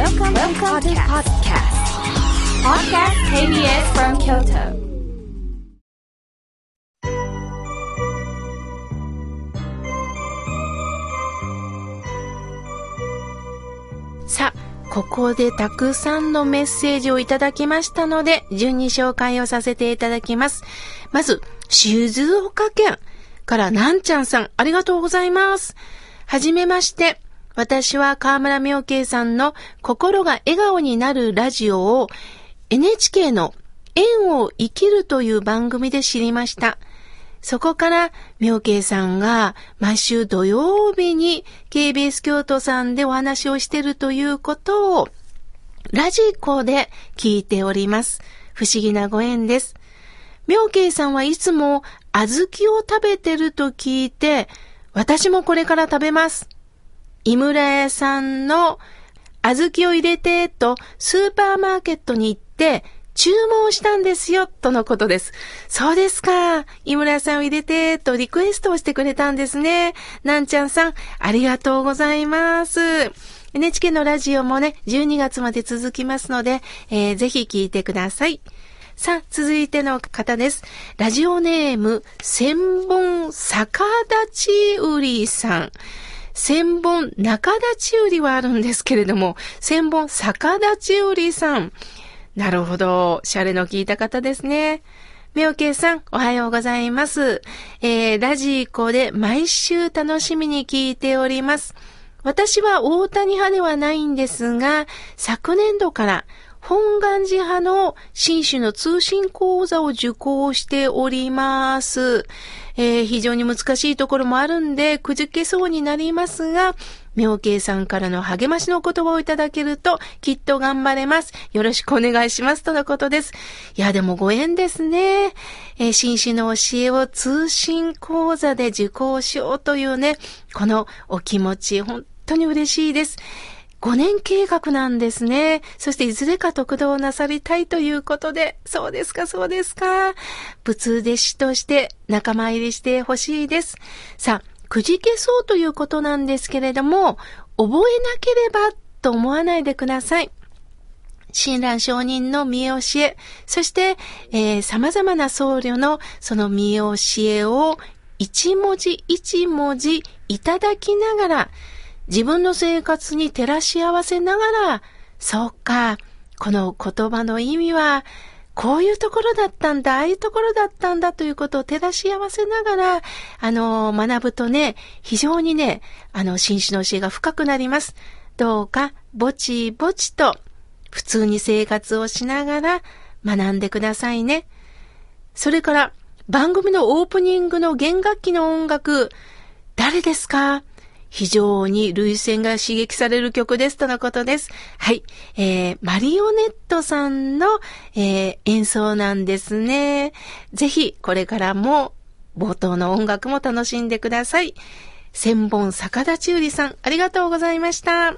Welcome, Welcome to podcast. Podcast KBS from Kyoto. さあ、ここでたくさんのメッセージをいただきましたので、順に紹介をさせていただきます。まず、静岡県からなんちゃんさん、ありがとうございます。はじめまして。私は河村明慶さんの心が笑顔になるラジオを NHK の縁を生きるという番組で知りました。そこから、妙慶さんが毎週土曜日に KBS 京都さんでお話をしているということを、ラジコで聞いております。不思議なご縁です。妙慶さんはいつも小豆を食べてると聞いて、私もこれから食べます。井村屋さんの小豆を入れてとスーパーマーケットに行って、注文したんですよ、とのことです。そうですか。井村さんを入れて、とリクエストをしてくれたんですね。なんちゃんさん、ありがとうございます。NHK のラジオもね、12月まで続きますので、えー、ぜひ聞いてください。さあ、続いての方です。ラジオネーム、千本逆立ち売りさん。千本中立ち売りはあるんですけれども、千本逆立ち売りさん。なるほど。シャレの効いた方ですね。みょうけいさん、おはようございます。えー、ラジコで毎週楽しみに聞いております。私は大谷派ではないんですが、昨年度から本願寺派の新種の通信講座を受講しております。えー、非常に難しいところもあるんで、くじけそうになりますが、妙慶さんからの励ましの言葉をいただけると、きっと頑張れます。よろしくお願いします。とのことです。いや、でもご縁ですね。えー、新種の教えを通信講座で受講しようというね、このお気持ち、本当に嬉しいです。5年計画なんですね。そしていずれか得道なさりたいということで、そうですか、そうですか。仏弟子として仲間入りしてほしいです。さあ、くじけそうということなんですけれども、覚えなければと思わないでください。親鸞上人の見教え、そして、えー、様々な僧侶のその見教えを一文字一文字いただきながら、自分の生活に照らし合わせながら、そうか、この言葉の意味は、こういうところだったんだ、ああいうところだったんだということを照らし合わせながら、あの、学ぶとね、非常にね、あの、新種の教えが深くなります。どうか、ぼちぼちと、普通に生活をしながら学んでくださいね。それから、番組のオープニングの弦楽器の音楽、誰ですか？非常に類線が刺激される曲ですとのことです。はい。えー、マリオネットさんの、えー、演奏なんですね。ぜひ、これからも冒頭の音楽も楽しんでください。千本逆立ち売りさん、ありがとうございました。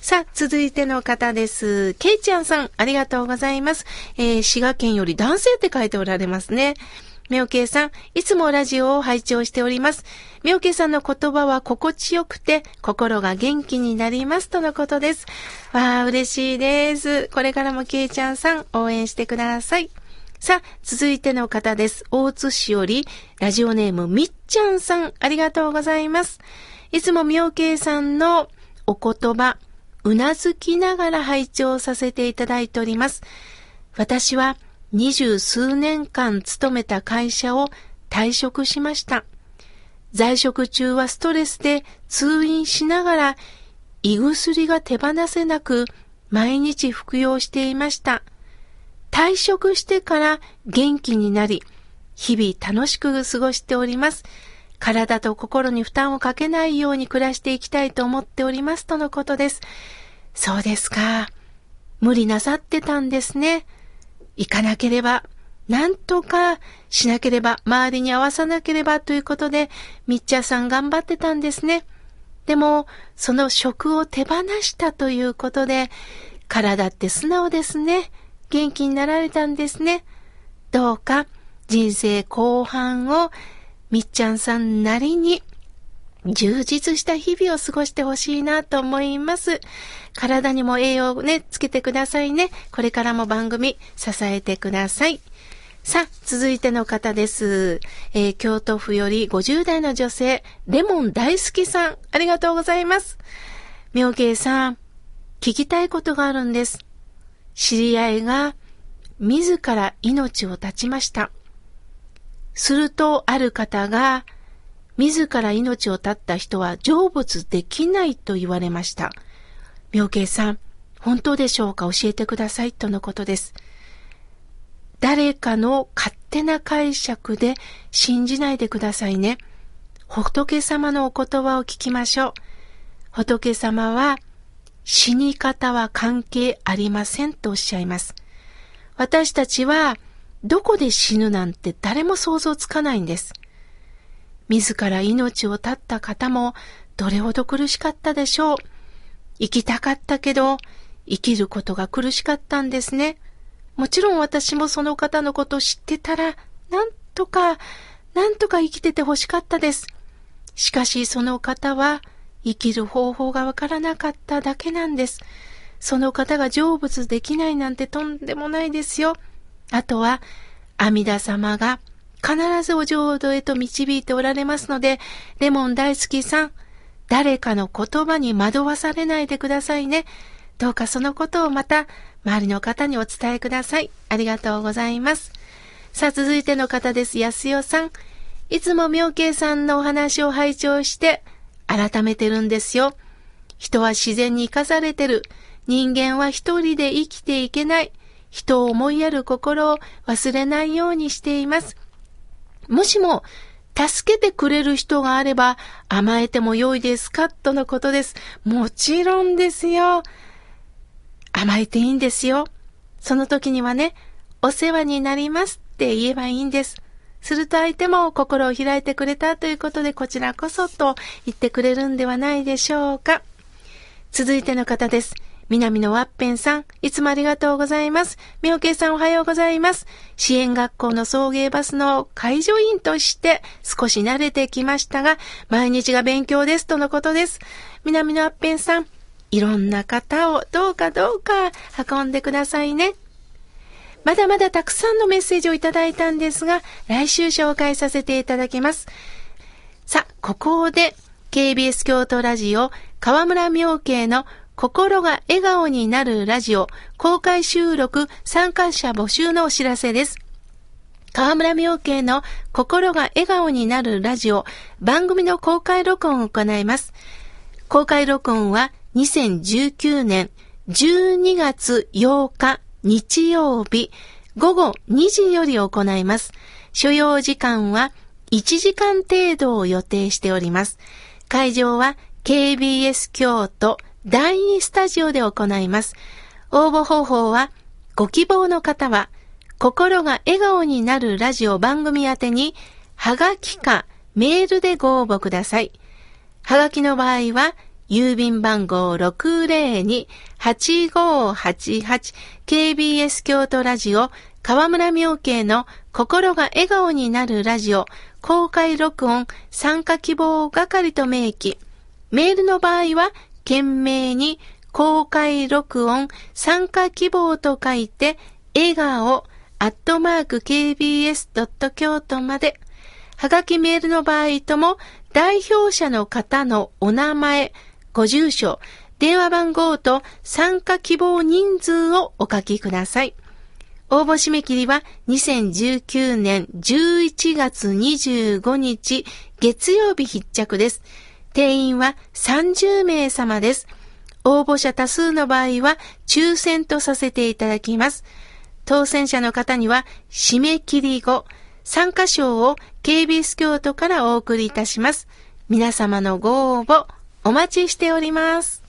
さあ、続いての方です。ケイちゃんさん、ありがとうございます。えー、滋賀県より男性って書いておられますね。みょうけいさん、いつもラジオを拝聴しております。みょうけいさんの言葉は心地よくて、心が元気になりますとのことです。わあ、嬉しいです。これからもけいちゃんさん、応援してください。さあ、続いての方です。大津市より、ラジオネームみっちゃんさん、ありがとうございます。いつもみょうけいさんのお言葉、うなずきながら拝聴させていただいております。私は、二十数年間勤めた会社を退職しました。在職中はストレスで通院しながら胃薬が手放せなく毎日服用していました。退職してから元気になり、日々楽しく過ごしております。体と心に負担をかけないように暮らしていきたいと思っておりますとのことです。そうですか。無理なさってたんですね。行かなければ、なんとかしなければ、周りに合わさなければということで、みっちゃさん頑張ってたんですね。でも、その職を手放したということで、体って素直ですね。元気になられたんですね。どうか人生後半をみっちゃんさんなりに充実した日々を過ごしてほしいなと思います。体にも栄養をね、つけてくださいね。これからも番組支えてください。さあ、続いての方です。えー、京都府より50代の女性、レモン大好きさん、ありがとうございます。妙慶さん、聞きたいことがあるんです。知り合いが、自ら命を絶ちました。すると、ある方が、自ら命を絶った人は成仏できないと言われました。妙慶さん、本当でしょうか？教えてくださいとのことです。誰かの勝手な解釈で信じないでくださいね。仏様のお言葉を聞きましょう。仏様は死に方は関係ありませんとおっしゃいます。私たちはどこで死ぬなんて誰も想像つかないんです。自ら命を絶った方もどれほど苦しかったでしょう。生きたかったけど生きることが苦しかったんですね。もちろん私もその方のことを知ってたら、なんとか、なんとか生きてて欲しかったです。しかしその方は生きる方法がわからなかっただけなんです。その方が成仏できないなんてとんでもないですよ。あとは、阿弥陀様が必ずお浄土へと導いておられますので、レモン大好きさん、誰かの言葉に惑わされないでくださいね。どうかそのことをまた周りの方にお伝えください。ありがとうございます。さあ、続いての方です。安代さん。いつも妙慶さんのお話を拝聴して、改めてるんですよ。人は自然に生かされてる。人間は一人で生きていけない。人を思いやる心を忘れないようにしています。もしも、助けてくれる人があれば甘えても良いですか？とのことです。もちろんですよ。甘えていいんですよ。その時にはね、お世話になりますって言えばいいんです。すると相手も心を開いてくれたということでこちらこそと言ってくれるんではないでしょうか。続いての方です。南のワッペンさん、いつもありがとうございます。妙慶さんおはようございます。支援学校の送迎バスの介助員として少し慣れてきましたが、毎日が勉強ですとのことです。南のワッペンさん、いろんな方をどうかどうか運んでくださいね。まだまだたくさんのメッセージをいただいたんですが、来週紹介させていただきます。さあ、ここで KBS 京都ラジオ河村明慶の心が笑顔になるラジオ公開収録参加者募集のお知らせです。河村明慶の心が笑顔になるラジオ番組の公開録音を行います。公開録音は2019年12月8日日曜日午後2時より行います。所要時間は1時間程度を予定しております。会場は KBS 京都第2スタジオで行います。応募方法はご希望の方は心が笑顔になるラジオ番組宛てにはがきかメールでご応募ください。はがきの場合は郵便番号602-8588 KBS 京都ラジオ河村明慶の心が笑顔になるラジオ公開録音参加希望係と明記メールの場合は懸命に公開録音参加希望と書いて笑顔アットマーク kbs. 京都まではがきメールの場合とも代表者の方のお名前、ご住所、電話番号と参加希望人数をお書きください。応募締め切りは2019年11月25日月曜日必着です。定員は30名様です。応募者多数の場合は抽選とさせていただきます。当選者の方には締め切り後、参加賞を KBS 京都からお送りいたします。皆様のご応募お待ちしております。